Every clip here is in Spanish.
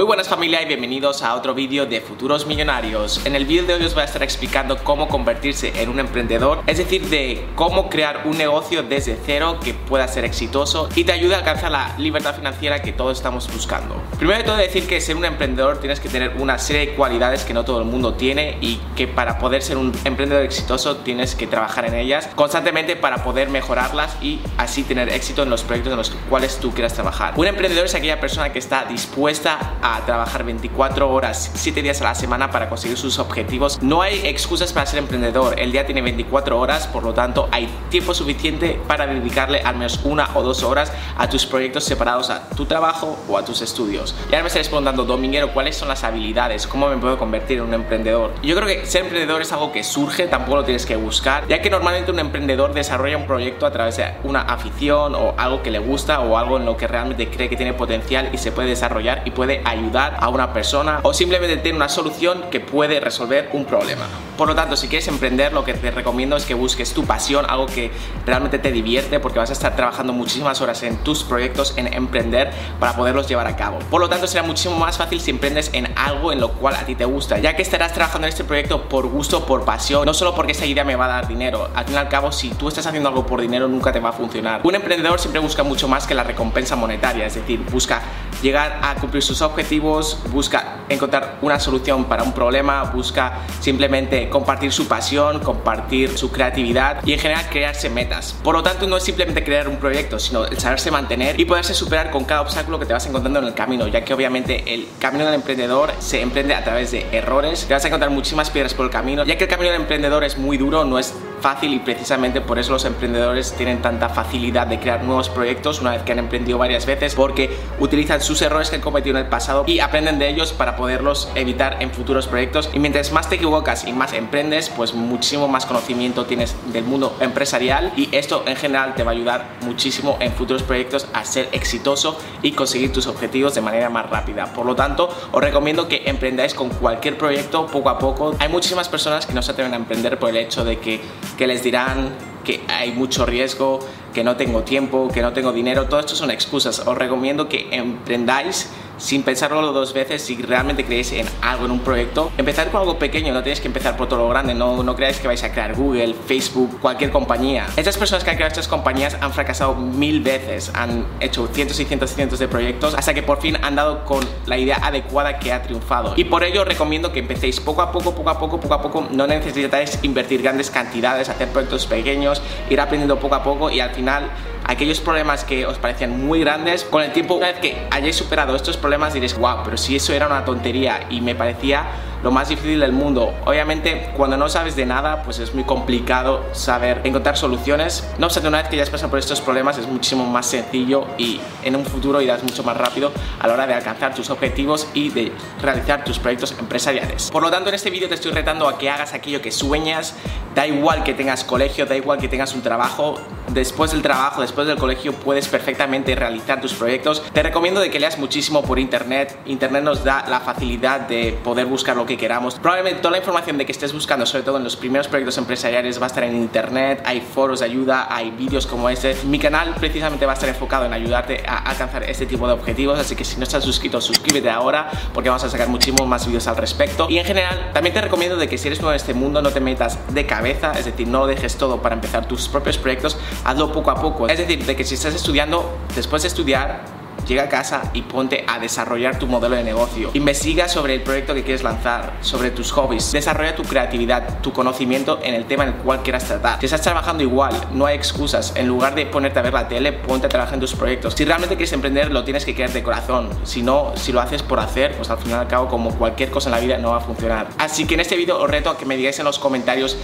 Muy buenas familia y bienvenidos a otro vídeo de Futuros Millonarios. En el vídeo de hoy os voy a estar explicando cómo convertirse en un emprendedor, es decir, de cómo crear un negocio desde cero que pueda ser exitoso y te ayude a alcanzar la libertad financiera que todos estamos buscando. Primero de todo decir que ser un emprendedor tienes que tener una serie de cualidades que no todo el mundo tiene y que para poder ser un emprendedor exitoso tienes que trabajar en ellas constantemente para poder mejorarlas y así tener éxito en los proyectos en los cuales tú quieras trabajar. Un emprendedor es aquella persona que está dispuesta a trabajar 24 horas, 7 días a la semana para conseguir sus objetivos. No hay excusas para ser emprendedor. El día tiene 24 horas, por lo tanto hay tiempo suficiente para dedicarle al menos una o dos horas a tus proyectos separados a tu trabajo o a tus estudios. Y ahora me estaréis preguntando, Dominguero, ¿cuáles son las habilidades? ¿Cómo me puedo convertir en un emprendedor? Yo creo que ser emprendedor es algo que surge, tampoco lo tienes que buscar, ya que normalmente un emprendedor desarrolla un proyecto a través de una afición o algo que le gusta o algo en lo que realmente cree que tiene potencial y se puede desarrollar y puede ayudar a una persona o simplemente tiene una solución que puede resolver un problema. Por lo tanto, si quieres emprender, lo que te recomiendo es que busques tu pasión, algo que realmente te divierte, porque vas a estar trabajando muchísimas horas en tus proyectos, en emprender, para poderlos llevar a cabo. Por lo tanto, será muchísimo más fácil si emprendes en algo en lo cual a ti te gusta, ya que estarás trabajando en este proyecto por gusto, por pasión, no solo porque esa idea me va a dar dinero. Al fin y al cabo, si tú estás haciendo algo por dinero, nunca te va a funcionar. Un emprendedor siempre busca mucho más que la recompensa monetaria, es decir, busca llegar a cumplir sus objetivos, busca encontrar una solución para un problema, busca simplemente compartir su pasión, compartir su creatividad y en general crearse metas. Por lo tanto, no es simplemente crear un proyecto, sino el saberse mantener y poderse superar con cada obstáculo que te vas encontrando en el camino, ya que obviamente el camino del emprendedor se emprende a través de errores, te vas a encontrar muchísimas piedras por el camino, ya que el camino del emprendedor es muy duro, no es fácil y precisamente por eso los emprendedores tienen tanta facilidad de crear nuevos proyectos una vez que han emprendido varias veces porque utilizan sus errores que han cometido en el pasado y aprenden de ellos para poderlos evitar en futuros proyectos. Y mientras más te equivocas y más emprendes pues muchísimo más conocimiento tienes del mundo empresarial y esto en general te va a ayudar muchísimo en futuros proyectos a ser exitoso y conseguir tus objetivos de manera más rápida. Por lo tanto os recomiendo que emprendáis con cualquier proyecto poco a poco. Hay muchísimas personas que no se atreven a emprender por el hecho de que que les dirán que hay mucho riesgo, que no tengo tiempo, que no tengo dinero, todo esto son excusas. Os recomiendo que emprendáis sin pensarlo dos veces si realmente creéis en algo, en un proyecto. Empezar con algo pequeño, no tenéis que empezar por todo lo grande, no, no creáis que vais a crear Google, Facebook, cualquier compañía. Estas personas que han creado estas compañías han fracasado mil veces, han hecho cientos y cientos y cientos de proyectos hasta que por fin han dado con la idea adecuada que ha triunfado. Y por ello os recomiendo que empecéis poco a poco, poco a poco, poco a poco. No necesitáis invertir grandes cantidades, hacer proyectos pequeños, ir aprendiendo poco a poco y al final aquellos problemas que os parecían muy grandes, con el tiempo, una vez que hayáis superado estos problemas, diréis, wow, pero si eso era una tontería y me parecía lo más difícil del mundo. Obviamente, cuando no sabes de nada, pues es muy complicado saber encontrar soluciones. No obstante, una vez que ya has pasado por estos problemas, es muchísimo más sencillo y en un futuro irás mucho más rápido a la hora de alcanzar tus objetivos y de realizar tus proyectos empresariales. Por lo tanto, en este vídeo te estoy retando a que hagas aquello que sueñas, da igual que tengas colegio, da igual que tengas un trabajo, después del trabajo, después del colegio, puedes perfectamente realizar tus proyectos. Te recomiendo de que leas muchísimo por internet. Internet nos da la facilidad de poder buscar lo que queramos. Probablemente toda la información de que estés buscando, sobre todo en los primeros proyectos empresariales, va a estar en internet. Hay foros de ayuda, hay vídeos como este. Mi canal precisamente va a estar enfocado en ayudarte a alcanzar este tipo de objetivos, así que si no estás suscrito, suscríbete ahora porque vamos a sacar muchísimos más vídeos al respecto. Y en general, también te recomiendo de que si eres nuevo en este mundo, no te metas de cabeza, es decir, no dejes todo para empezar tus propios proyectos, hazlo poco a poco. Es decir, de que si estás estudiando, después de estudiar, llega a casa y ponte a desarrollar tu modelo de negocio. Investiga sobre el proyecto que quieres lanzar, sobre tus hobbies. Desarrolla tu creatividad, tu conocimiento en el tema en el cual quieras tratar. Si estás trabajando igual, no hay excusas. En lugar de ponerte a ver la tele, ponte a trabajar en tus proyectos. Si realmente quieres emprender, lo tienes que querer de corazón. Si no, si lo haces por hacer, pues al final y al cabo, como cualquier cosa en la vida, no va a funcionar. Así que en este vídeo os reto a que me digáis en los comentarios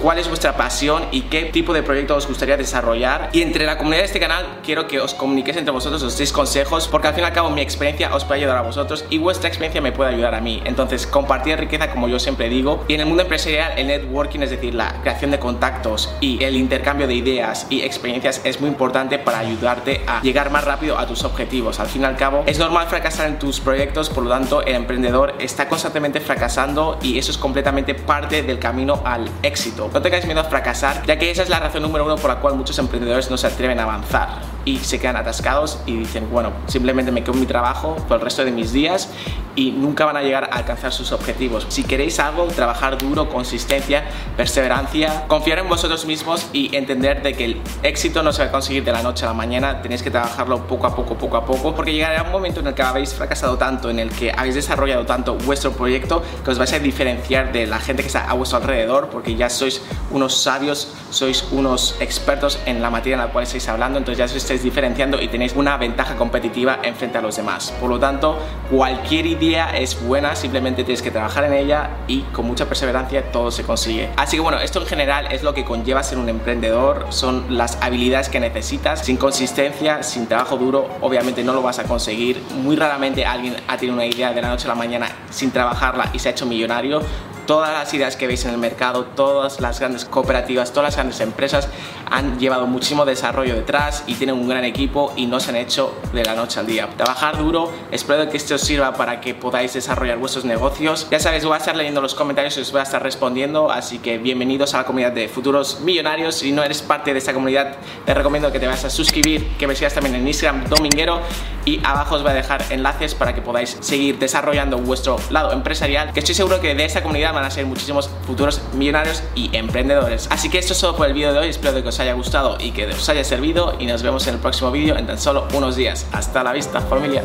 cuál es vuestra pasión y qué tipo de proyecto os gustaría desarrollar. Y entre la comunidad de este canal quiero que os comuniquéis entre vosotros, os deis consejos, porque al fin y al cabo mi experiencia os puede ayudar a vosotros y vuestra experiencia me puede ayudar a mí. Entonces, compartir riqueza como yo siempre digo. Y en el mundo empresarial, el networking, es decir, la creación de contactos y el intercambio de ideas y experiencias es muy importante para ayudarte a llegar más rápido a tus objetivos. Al fin y al cabo, es normal fracasar en tus proyectos, por lo tanto, el emprendedor está constantemente fracasando y eso es completamente parte del camino al éxito. No tengáis miedo a fracasar, ya que esa es la razón número uno por la cual muchos emprendedores no se atreven a avanzar y se quedan atascados y dicen, bueno, simplemente me quedo en mi trabajo por el resto de mis días y nunca van a llegar a alcanzar sus objetivos. Si queréis algo, trabajar duro, consistencia, perseverancia, confiar en vosotros mismos y entender de que el éxito no se va a conseguir de la noche a la mañana, tenéis que trabajarlo poco a poco, poco a poco, porque llegará un momento en el que habéis fracasado tanto, en el que habéis desarrollado tanto vuestro proyecto, que os vais a diferenciar de la gente que está a vuestro alrededor, porque ya sois unos sabios, sois unos expertos en la materia en la cual estáis hablando, entonces ya os estáis diferenciando y tenéis una ventaja competitiva en frente a los demás. Por lo tanto, cualquier idea es buena, simplemente tienes que trabajar en ella y con mucha perseverancia todo se consigue. Así que bueno, esto en general es lo que conlleva ser un emprendedor, son las habilidades que necesitas. Sin consistencia, sin trabajo duro, obviamente no lo vas a conseguir. Muy raramente alguien ha tenido una idea de la noche a la mañana sin trabajarla y se ha hecho millonario todas las ideas que veis en el mercado, todas las grandes cooperativas, todas las grandes empresas han llevado muchísimo desarrollo detrás y tienen un gran equipo y no se han hecho de la noche al día. Trabajar duro, espero que esto os sirva para que podáis desarrollar vuestros negocios. Ya sabéis, voy a estar leyendo los comentarios y os voy a estar respondiendo, así que bienvenidos a la comunidad de futuros millonarios. Si no eres parte de esta comunidad, te recomiendo que te vayas a suscribir, que me sigas también en Instagram Dominguero y abajo os voy a dejar enlaces para que podáis seguir desarrollando vuestro lado empresarial, que estoy seguro que de esta comunidad a ser muchísimos futuros millonarios y emprendedores. Así que esto es todo por el vídeo de hoy, espero que os haya gustado y que os haya servido y nos vemos en el próximo vídeo en tan solo unos días. Hasta la vista familia.